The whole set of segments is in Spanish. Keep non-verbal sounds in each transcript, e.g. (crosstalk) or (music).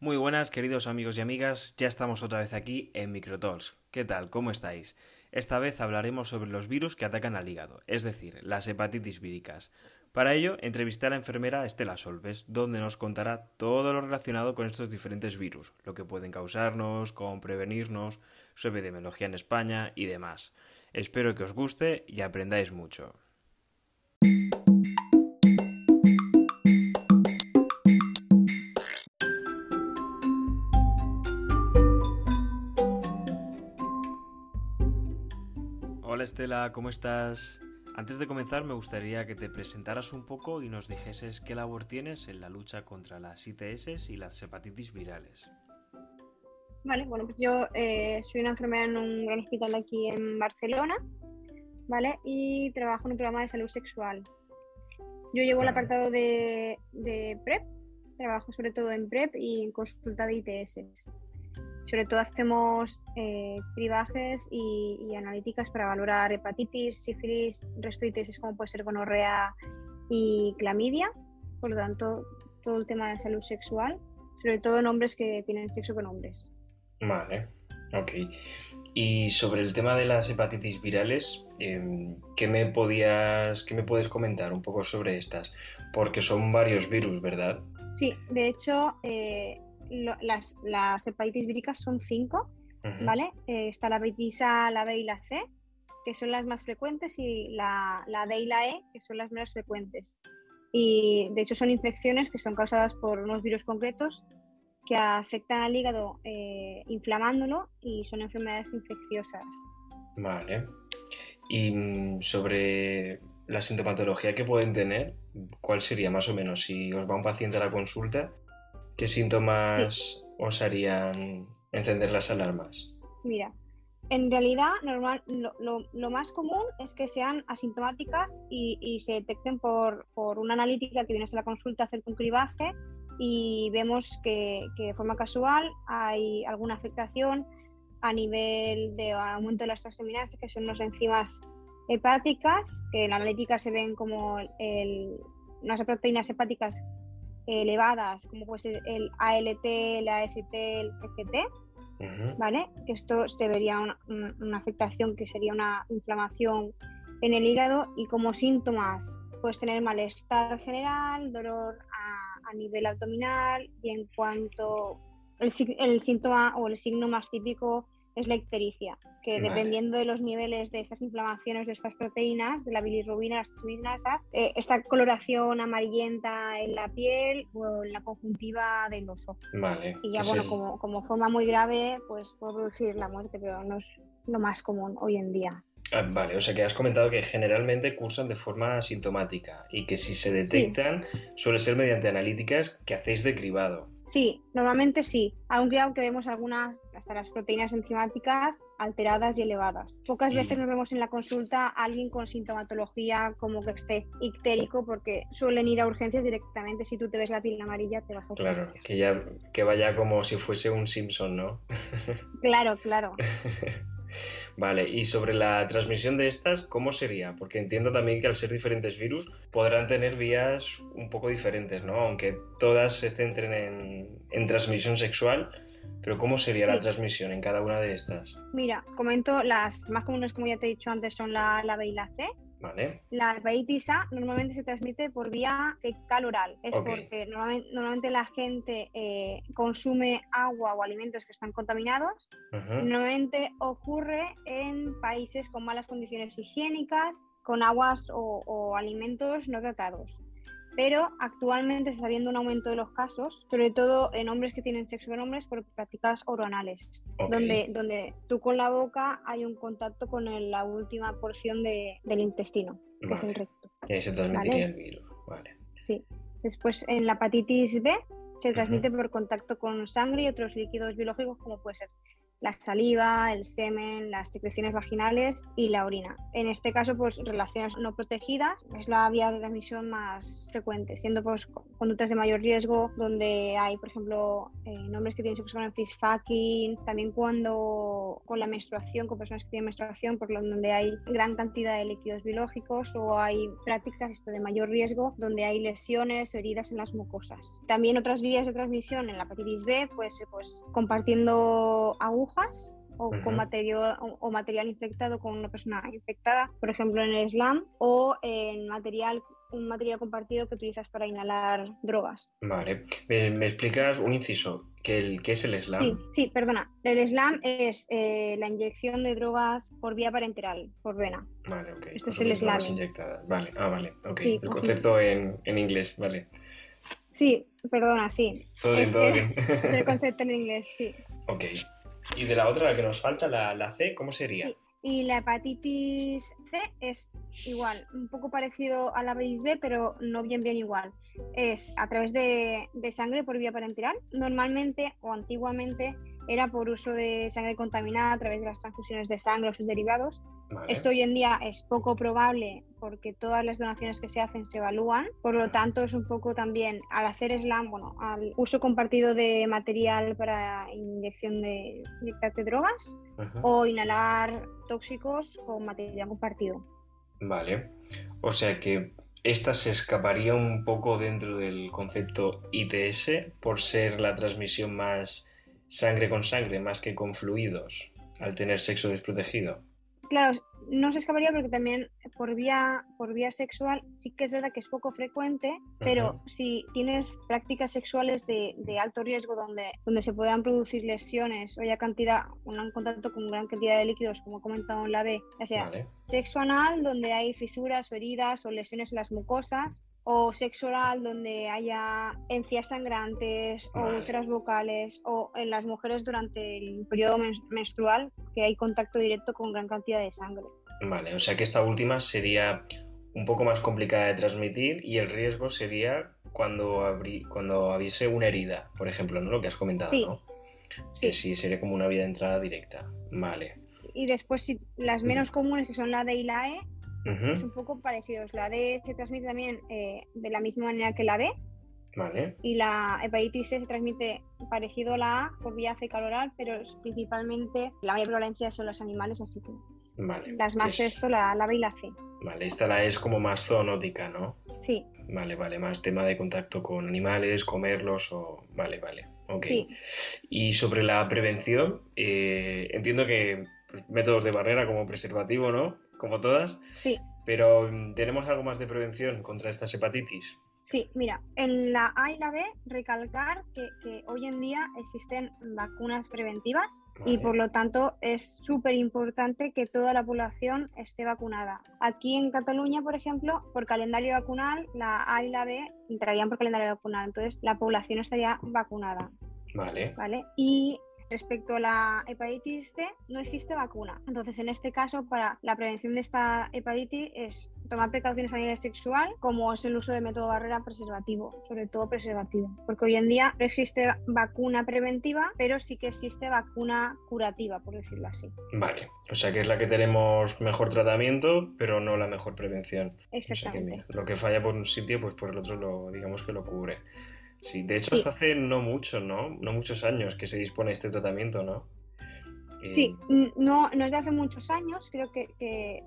Muy buenas, queridos amigos y amigas, ya estamos otra vez aquí en Microtalks. ¿Qué tal? ¿Cómo estáis? Esta vez hablaremos sobre los virus que atacan al hígado, es decir, las hepatitis víricas. Para ello, entrevisté a la enfermera Estela Solves, donde nos contará todo lo relacionado con estos diferentes virus, lo que pueden causarnos, cómo prevenirnos, su epidemiología en España y demás. Espero que os guste y aprendáis mucho. Hola Estela, ¿cómo estás? Antes de comenzar me gustaría que te presentaras un poco y nos dijeses qué labor tienes en la lucha contra las ITS y las hepatitis virales. Vale, bueno, pues yo eh, soy una enfermera en un gran hospital aquí en Barcelona, ¿vale? Y trabajo en un programa de salud sexual. Yo llevo el apartado de, de PrEP, trabajo sobre todo en PrEP y en consulta de ITS. Sobre todo hacemos eh, cribajes y, y, analíticas para valorar hepatitis, sífilis, resto de ITS como puede ser gonorrea y clamidia. Por lo tanto, todo el tema de salud sexual, sobre todo en hombres que tienen sexo con hombres. Vale, ok. Y sobre el tema de las hepatitis virales, eh, ¿qué, me podías, ¿qué me puedes comentar un poco sobre estas? Porque son varios virus, ¿verdad? Sí, de hecho, eh, lo, las, las, hepatitis víricas son cinco, uh -huh. ¿vale? Eh, está la hepatitis A, la B y la C, que son las más frecuentes, y la, la D y la E, que son las menos frecuentes. Y de hecho son infecciones que son causadas por unos virus concretos que afectan al hígado eh, inflamándolo y son enfermedades infecciosas. Vale. Y mm, sobre la sintomatología que pueden tener, ¿cuál sería más o menos? Si os va un paciente a la consulta, ¿qué síntomas sí. os harían encender las alarmas? Mira, en realidad normal, lo, lo, lo más común es que sean asintomáticas y, se detecten por, por, una analítica que vienes a la consulta a hacer un cribaje y vemos que, que, de forma casual hay alguna afectación a nivel de aumento de las transaminasas, que son las enzimas hepáticas, que en la analítica se ven como unas proteínas hepáticas elevadas, como puede ser el ALT, el AST, el uh -huh. ¿vale? Que esto se vería una, una afectación que sería una inflamación en el hígado y como síntomas puedes tener malestar general, dolor a, a nivel abdominal y en cuanto el, el, síntoma o el signo más típico es la ictericia, que vale. dependiendo de los niveles de estas inflamaciones de estas proteínas, de la bilirrubina, las transaminasas, eh, esta coloración amarillenta en la piel o en la conjuntiva del oso. Vale. Y ya, bueno, el... como, como forma muy grave, pues puede producir la muerte, pero no es lo más común hoy en día. Ah, vale, o sea que has comentado que generalmente cursan de forma asintomática y que si se detectan sí. suele ser mediante analíticas que hacéis de cribado. Sí, normalmente sí, aunque aunque vemos algunas, hasta las proteínas enzimáticas alteradas y elevadas. Pocas mm. veces nos vemos en la consulta a alguien con sintomatología como que esté ictérico porque suelen ir a urgencias directamente. Si tú te ves la piel amarilla te vas a Claro, urgencias. que ya que vaya como si fuese un Simpson, ¿no? claro, claro. (laughs) Vale, y sobre la transmisión de estas, ¿cómo sería? Porque entiendo también que al ser diferentes virus podrán tener vías un poco diferentes, ¿no? Aunque todas se centren en, en transmisión sexual, pero ¿cómo sería sí. la transmisión en cada una de estas? Mira, comento, las más comunes, como ya te he dicho antes, son la, la B y la C. Vale. La hepatitis A normalmente se transmite por vía fecal oral. Es okay. porque normalmente, normalmente, la gente eh, consume agua o alimentos que están contaminados. Uh -huh. Normalmente ocurre en países con malas condiciones higiénicas, con aguas o, o alimentos no tratados pero actualmente se está viendo un aumento de los casos, sobre todo en hombres que tienen sexo con hombres por prácticas oronales, okay. donde, donde tú con la boca hay un contacto con el, la última porción de, del intestino, que es el recto. Y ahí se transmitiría ¿Vale? el virus. Vale. Sí. Después en la hepatitis B se transmite uh -huh. por contacto con sangre y otros líquidos biológicos como puede ser la saliva, el semen, las secreciones vaginales y la orina. En este caso, pues relaciones no protegidas es la vía de transmisión más frecuente, siendo pues conductas de mayor riesgo donde hay, por ejemplo, eh, nombres que tienen sexo con el fucking, también cuando con la menstruación, con personas que tienen menstruación, por lo donde hay gran cantidad de líquidos biológicos o hay prácticas esto de mayor riesgo donde hay lesiones heridas en las mucosas. También otras vías de transmisión en la hepatitis B, pues, pues compartiendo agujas o con material o, material infectado con una persona infectada, por ejemplo en el slam, o en material un material compartido que utilizas para inhalar drogas. Vale. ¿Me, explicas un inciso? ¿Qué, el, ¿Qué, es el SLAM? Sí, sí, perdona. El SLAM es eh, la inyección de drogas por vía parenteral, por vena. Vale, ok. Esto es el SLAM. Vale, ah, vale, ok. el concepto en, en, inglés, vale. Sí, perdona, sí. Todo bien, todo bien. (laughs) el (laughs) concepto en inglés, sí. Ok. ¿Y de la otra, la que nos falta, la, C, cómo sería? Y la hepatitis C es igual, un poco parecido a la hepatitis B, pero no bien bien igual. Es a través de, de sangre por vía parenteral. Normalmente o antiguamente era por uso de sangre contaminada a través de las transfusiones de sangre o sus derivados. Esto hoy en día es poco probable porque todas las donaciones que se hacen se evalúan, por lo tanto es un poco también al hacer SLAM, bueno, al uso compartido de material para inyección de, de drogas o inhalar tóxicos con material compartido. Vale, o sea que esta se escaparía un poco dentro del concepto ITS por ser la transmisión más sangre con sangre más que con fluidos al tener sexo desprotegido. Claro, no se escaparía porque también por vía, por vía sexual sí que es verdad que es poco frecuente, pero si tienes prácticas sexuales de, alto riesgo donde, donde se puedan producir lesiones o haya cantidad, un contacto con gran cantidad de líquidos, como he comentado en la B, ya sea sexo anal, donde hay fisuras o heridas o lesiones en las mucosas, o sexo oral donde haya encías sangrantes o úlceras vocales o en las mujeres durante el periodo menstrual que hay contacto directo con gran cantidad de sangre. Vale, o sea que esta última sería un poco más complicada de transmitir y el riesgo sería cuando, abrí, cuando habiese una herida, por ejemplo, ¿no? Lo que has comentado, ¿no? Sí. Que sí, sería como una vía de entrada directa. Vale. Y después, si, las menos comunes, que son la D y la E, es un poco parecidos. La D se transmite también eh, de la misma manera que la B. Vale. Y la hepatitis C se transmite parecido a la A por vía fecal oral, pero principalmente la mayor prevalencia son los animales, así que. Vale. Las más esto, la, la B y la C. Vale, esta la es como más zoonótica, ¿no? Sí. Vale, vale, más tema de contacto con animales, comerlos o. Vale, vale. Ok. Sí. Y sobre la prevención, eh, entiendo que métodos de barrera como preservativo, ¿no? Como todas. Sí. Pero mm, ¿tenemos algo más de prevención contra estas hepatitis? Sí, mira, en la A y la B recalcar que, hoy en día existen vacunas preventivas y por lo tanto es súper importante que toda la población esté vacunada. Aquí en Cataluña, por ejemplo, por calendario vacunal, la A y la B entrarían por calendario vacunal, entonces la población estaría vacunada. Vale. ¿Vale? Y Respecto a la hepatitis C, no existe vacuna. Entonces, en este caso, para la prevención de esta hepatitis es tomar precauciones a nivel sexual, como es el uso de método barrera preservativo, sobre todo preservativo. Porque hoy en día no existe vacuna preventiva, pero sí que existe vacuna curativa, por decirlo así. Vale, o sea que es la que tenemos mejor tratamiento, pero no la mejor prevención. Exactamente. lo que falla por un sitio, pues por el otro lo, digamos que lo cubre. Sí, de hecho hasta hace no mucho, ¿no? No muchos años que se dispone este tratamiento, ¿no? Sí, eh, no, no es de hace muchos años, creo que, que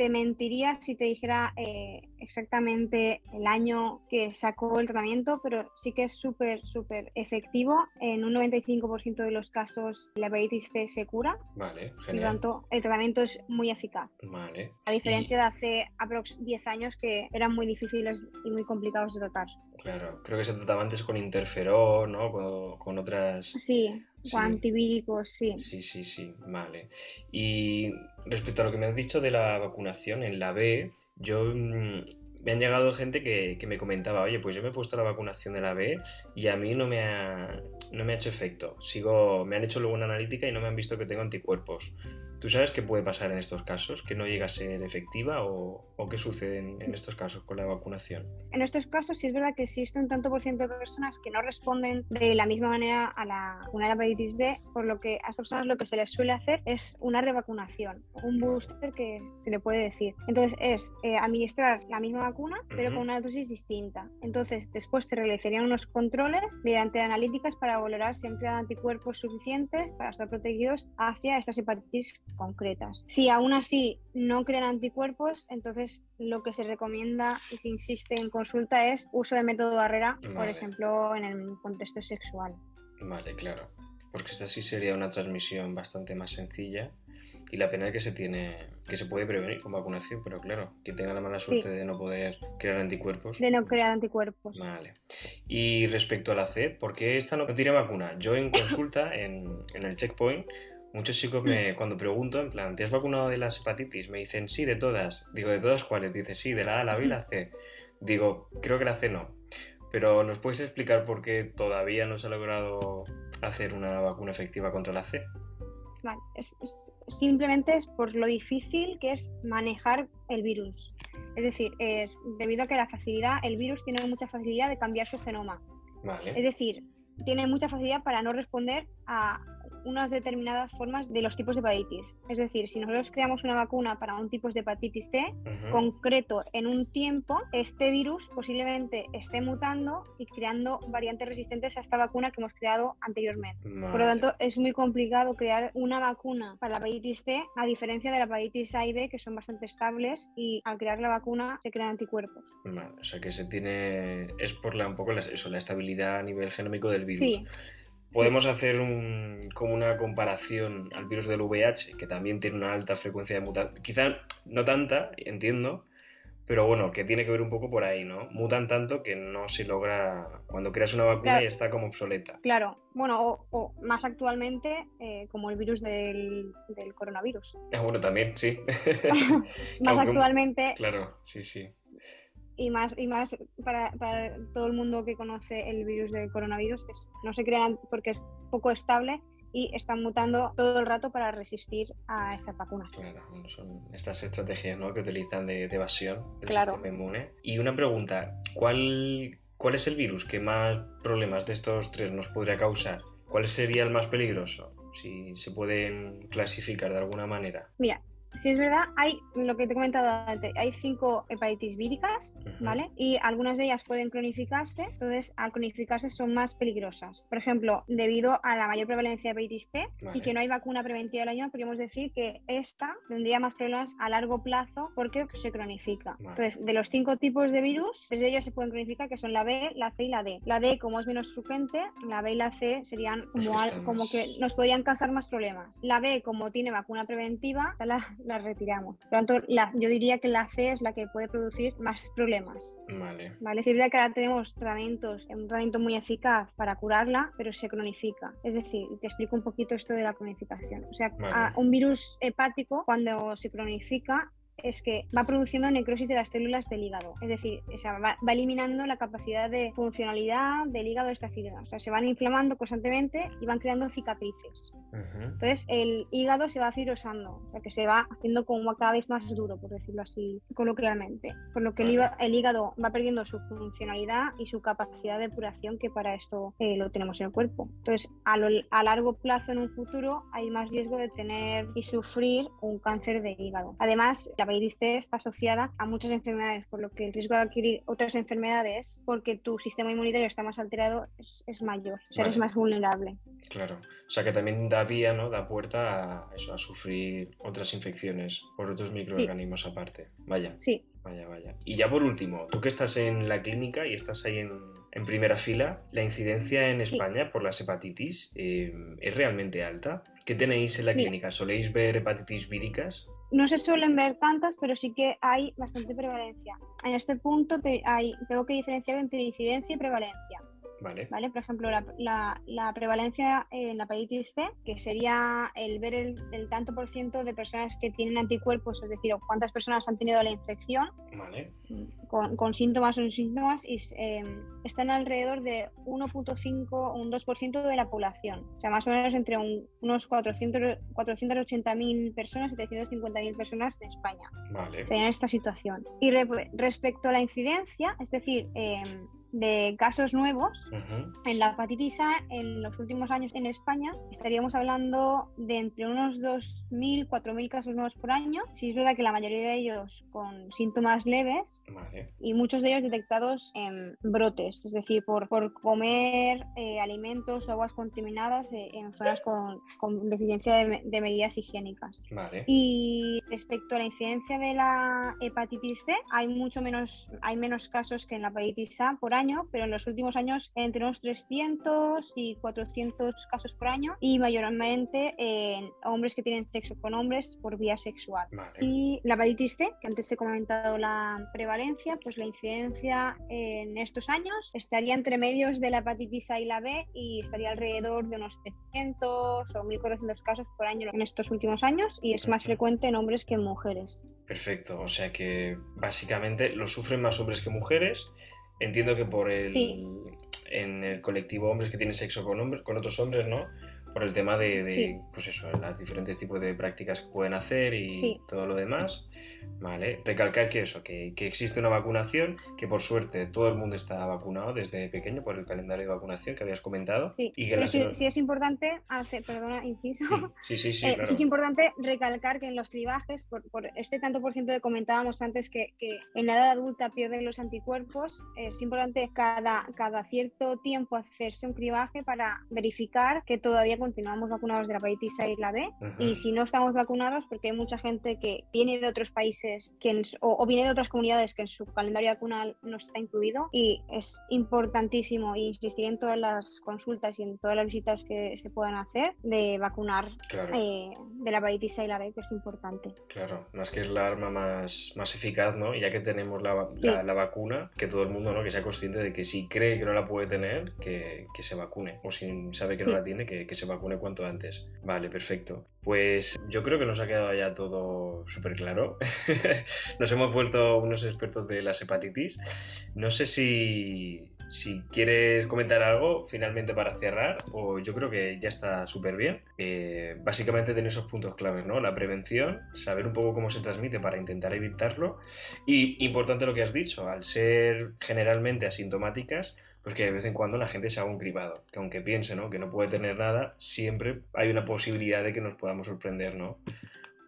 te mentiría si te dijera eh, exactamente el año que sacó el tratamiento, pero sí que es súper, súper efectivo. En un 95% de los casos la hepatitis C se cura. Vale, genial. Por lo tanto, el tratamiento es muy eficaz. Vale. A diferencia de hace aprox 10 años que eran muy difíciles y muy complicados de tratar. Claro, creo que se trataba antes con interferón, ¿no? Con, otras... Sí, con antivíricos, sí. Sí, sí, sí, vale. Y respecto a lo que me has dicho de la vacunación en la B, yo... Mm, me han llegado gente que, me comentaba, oye, pues yo me he puesto la vacunación de la B y a mí no me ha, no me ha hecho efecto. Sigo, me han hecho luego una analítica y no me han visto que tengo anticuerpos. ¿Tú sabes qué puede pasar en estos casos? ¿Que no llega a ser efectiva o, qué sucede en, estos casos con la vacunación? En estos casos sí es verdad que existe un tanto por ciento de personas que no responden de la misma manera a la vacuna de hepatitis B, por lo que a estas personas lo que se les suele hacer es una revacunación, un booster que se le puede decir. Entonces es eh, administrar la misma vacuna pero con una dosis distinta. Entonces después se realizarían unos controles mediante analíticas para valorar si han creado anticuerpos suficientes para estar protegidos hacia estas hepatitis concretas. Si aún así no crean anticuerpos, entonces lo que se recomienda y se insiste en consulta es uso de método barrera, por ejemplo, en el contexto sexual. Vale, claro. Porque esta sí sería una transmisión bastante más sencilla y la pena es que se tiene que se puede prevenir con vacunación, pero claro, que tenga la mala suerte de no poder crear anticuerpos. De no crear anticuerpos. Vale. Y respecto a la C, ¿por qué esta no tiene vacuna? Yo en consulta, en, en el checkpoint, Muchos chicos me, cuando pregunto, en plan, ¿te has vacunado de las hepatitis? Me dicen, sí, de todas. Digo, ¿de todas cuáles? Dice, sí, de la A, la B y la C. Digo, creo que la C no. Pero ¿nos puedes explicar por qué todavía no se ha logrado hacer una vacuna efectiva contra la C? Vale, simplemente es por lo difícil que es manejar el virus. Es decir, es debido a que la facilidad, el virus tiene mucha facilidad de cambiar su genoma. Vale. Es decir, tiene mucha facilidad para no responder a unas determinadas formas de los tipos de hepatitis. Es decir, si nosotros creamos una vacuna para un tipo de hepatitis C concreto en un tiempo, este virus posiblemente esté mutando y creando variantes resistentes a esta vacuna que hemos creado anteriormente. Por lo tanto, es muy complicado crear una vacuna para la hepatitis C, a diferencia de la hepatitis A y B, que son bastante estables y al crear la vacuna se crean anticuerpos. o sea que se tiene. Es por la, un poco la, eso, la estabilidad a nivel genómico del virus. Sí. Podemos hacer un, como una comparación al virus del VIH, que también tiene una alta frecuencia de mutación. Quizá no tanta, entiendo, pero bueno, que tiene que ver un poco por ahí, ¿no? Mutan tanto que no se logra, cuando creas una vacuna y está como obsoleta. Claro, bueno, o, más actualmente eh, como el virus del, del coronavirus. Ah, bueno, también, sí. (laughs) más actualmente. Claro, sí, sí y más, y más para, para, todo el mundo que conoce el virus del coronavirus, no se crean porque es poco estable y están mutando todo el rato para resistir a estas vacunas. Claro, son estas estrategias ¿no? que utilizan de, evasión del sistema inmune. Y una pregunta, ¿cuál, ¿cuál es el virus que más problemas de estos tres nos podría causar? ¿Cuál sería el más peligroso? Si se pueden clasificar de alguna manera. Mira, Sí, es verdad, hay lo que te he comentado antes, hay cinco hepatitis víricas, ¿vale? Y algunas de ellas pueden cronificarse, entonces al cronificarse son más peligrosas. Por ejemplo, debido a la mayor prevalencia de hepatitis C y que no hay vacuna preventiva del año, podríamos decir que esta tendría más problemas a largo plazo porque se cronifica. Entonces, de los cinco tipos de virus, tres de ellos se pueden cronificar, que son la B, la C y la D. La D, como es menos frecuente, la B y la C serían como, como que nos podrían causar más problemas. La B, como tiene vacuna preventiva, la la retiramos. Por lo tanto, la, yo diría que la C es la que puede producir más problemas. Vale. ¿Vale? Es verdad que ahora tenemos tratamientos, un tratamiento muy eficaz para curarla, pero se cronifica. Es decir, te explico un poquito esto de la cronificación. O sea, un virus hepático, cuando se cronifica, es que va produciendo necrosis de las células del hígado, es decir, va, eliminando la capacidad de funcionalidad del hígado de esta célula, o sea, se van inflamando constantemente y van creando cicatrices. Entonces, el hígado se va fibrosando, o sea, que se va haciendo como cada vez más duro, por decirlo así coloquialmente, por lo que el, hígado va perdiendo su funcionalidad y su capacidad de depuración que para esto eh, lo tenemos en el cuerpo. Entonces, a, a largo plazo en un futuro hay más riesgo de tener y sufrir un cáncer de hígado. Además, la C está asociada a muchas enfermedades, por lo que el riesgo de adquirir otras enfermedades, porque tu sistema inmunitario está más alterado, es, mayor, o sea, eres más vulnerable. Claro, o sea que también da vía, ¿no? Da puerta a eso, a sufrir otras infecciones por otros microorganismos aparte. Vaya. Sí. Vaya, vaya. Y ya por último, tú que estás en la clínica y estás ahí en, en primera fila, ¿la incidencia en España por las hepatitis eh, es realmente alta? ¿Qué tenéis en la clínica? ¿Soléis ver hepatitis víricas? No se suelen ver tantas, pero sí que hay bastante prevalencia. En este punto hay, tengo que diferenciar entre incidencia y prevalencia. Vale. ¿vale? Por ejemplo, la, la, prevalencia en la hepatitis C, que sería el ver el, tanto por ciento de personas que tienen anticuerpos, es decir, cuántas personas han tenido la infección con, con, síntomas o sin síntomas, y eh, están alrededor de 1.5 o un 2% de la población. O sea, más o menos entre unos 400, 480.000 personas y 750.000 personas en España. Vale. En esta situación. Y respecto a la incidencia, es decir, eh, de casos nuevos en la hepatitis A en los últimos años en España estaríamos hablando de entre unos 2.000, 4.000 casos nuevos por año. Sí es verdad que la mayoría de ellos con síntomas leves y muchos de ellos detectados en brotes, es decir, por, por comer eh, alimentos o aguas contaminadas eh, en zonas con, con deficiencia de, de, medidas higiénicas. Y respecto a la incidencia de la hepatitis C, hay mucho menos, hay menos casos que en la hepatitis A por año pero en los últimos años entre unos 300 y 400 casos por año y mayormente en hombres que tienen sexo con hombres por vía sexual. Y la hepatitis C, que antes he comentado la prevalencia, pues la incidencia en estos años estaría entre medios de la hepatitis A y la B y estaría alrededor de unos 300 o 1400 casos por año en estos últimos años y es más frecuente en hombres que en mujeres. Perfecto, o sea que básicamente lo sufren más hombres que mujeres Entiendo que por el. En el colectivo hombres que tienen sexo con hombres, con otros hombres, ¿no? Por el tema de, pues eso, los diferentes tipos de prácticas que pueden hacer y todo lo demás. Vale, recalcar que eso, que, existe una vacunación, que por suerte todo el mundo está vacunado desde pequeño por el calendario de vacunación que habías comentado. Sí, y que sí, es importante hacer, perdona, inciso. Sí, sí, sí, (laughs) eh, sí, es importante recalcar que en los cribajes, por, este tanto por ciento que comentábamos antes que, en la edad adulta pierden los anticuerpos, es importante cada, cada cierto tiempo hacerse un cribaje para verificar que todavía continuamos vacunados de la hepatitis A y la B. Y si no estamos vacunados, porque hay mucha gente que viene de otros países que o, viene de otras comunidades que en su calendario vacunal no está incluido y es importantísimo insistir en todas las consultas y en todas las visitas que se puedan hacer de vacunar eh, de la hepatitis A y la B, que es importante. Claro, más que es la arma más, más eficaz, ¿no? Y ya que tenemos la, la, vacuna, que todo el mundo, ¿no? Que sea consciente de que si cree que no la puede tener, que, que se vacune. O si sabe que no la tiene, que, que se vacune cuanto antes. Vale, perfecto. Pues yo creo que nos ha quedado ya todo súper claro. (laughs) nos hemos vuelto unos expertos de las hepatitis. No sé si, si quieres comentar algo finalmente para cerrar, o yo creo que ya está súper bien. Eh, básicamente tener esos puntos claves, ¿no? La prevención, saber un poco cómo se transmite para intentar evitarlo. Y importante lo que has dicho, al ser generalmente asintomáticas, pues que de vez en cuando la gente se haga un cribado, que aunque piense ¿no? que no puede tener nada, siempre hay una posibilidad de que nos podamos sorprender, ¿no?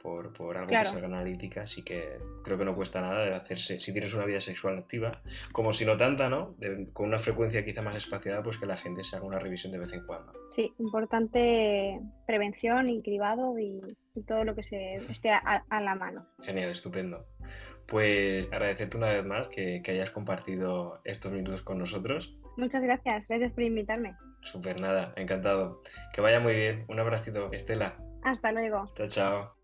Por, por algo que salga analítica, así que creo que no cuesta nada de hacerse, si tienes una vida sexual activa, como si no tanta, ¿no? con una frecuencia quizá más espaciada, pues que la gente se haga una revisión de vez en cuando. Sí, importante prevención y cribado y, todo lo que se esté a, la mano. Genial, estupendo. Pues agradecerte una vez más que, que hayas compartido estos minutos con nosotros Muchas gracias, gracias por invitarme. Super nada, encantado. Que vaya muy bien. Un abracito, Estela. Hasta luego. Chao, chao.